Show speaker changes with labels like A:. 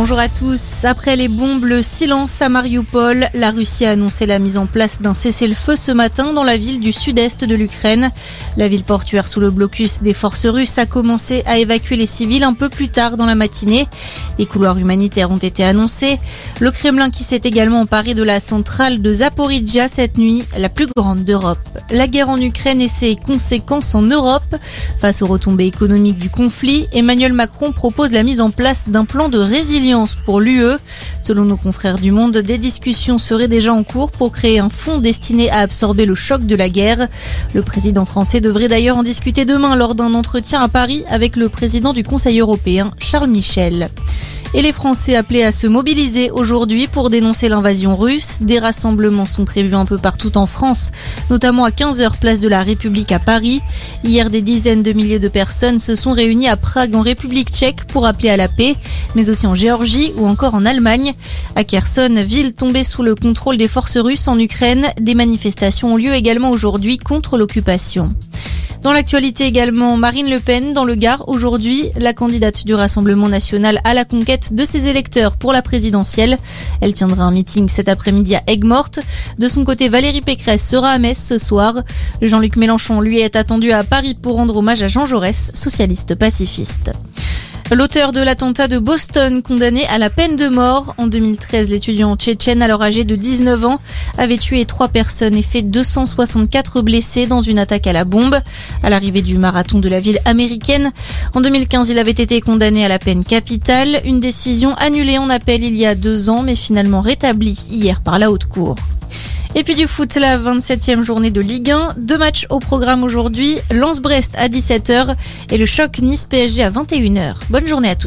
A: Bonjour à tous. Après les bombes, le silence à Mariupol, la Russie a annoncé la mise en place d'un cessez-le-feu ce matin dans la ville du sud-est de l'Ukraine. La ville portuaire sous le blocus des forces russes a commencé à évacuer les civils un peu plus tard dans la matinée. Des couloirs humanitaires ont été annoncés. Le Kremlin qui s'est également emparé de la centrale de Zaporizhia cette nuit, la plus grande d'Europe. La guerre en Ukraine et ses conséquences en Europe. Face aux retombées économiques du conflit, Emmanuel Macron propose la mise en place d'un plan de résilience pour l'UE. Selon nos confrères du Monde, des discussions seraient déjà en cours pour créer un fonds destiné à absorber le choc de la guerre. Le président français devrait d'ailleurs en discuter demain lors d'un entretien à Paris avec le président du Conseil européen, Charles Michel et les Français appelés à se mobiliser aujourd'hui pour dénoncer l'invasion russe. Des rassemblements sont prévus un peu partout en France, notamment à 15h place de la République à Paris. Hier, des dizaines de milliers de personnes se sont réunies à Prague en République tchèque pour appeler à la paix, mais aussi en Géorgie ou encore en Allemagne. À Kherson, ville tombée sous le contrôle des forces russes en Ukraine, des manifestations ont lieu également aujourd'hui contre l'occupation. Dans l'actualité également, Marine Le Pen dans le Gard aujourd'hui, la candidate du Rassemblement national à la conquête de ses électeurs pour la présidentielle. Elle tiendra un meeting cet après-midi à Aigues-Mortes. De son côté, Valérie Pécresse sera à Metz ce soir. Jean-Luc Mélenchon, lui, est attendu à Paris pour rendre hommage à Jean Jaurès, socialiste pacifiste. L'auteur de l'attentat de Boston, condamné à la peine de mort en 2013, l'étudiant tchétchène alors âgé de 19 ans avait tué trois personnes et fait 264 blessés dans une attaque à la bombe à l'arrivée du marathon de la ville américaine. En 2015, il avait été condamné à la peine capitale, une décision annulée en appel il y a deux ans mais finalement rétablie hier par la haute cour. Et puis du foot, la 27e journée de Ligue 1. Deux matchs au programme aujourd'hui. Lance-Brest à 17h et le choc Nice-PSG à 21h. Bonne journée à tous.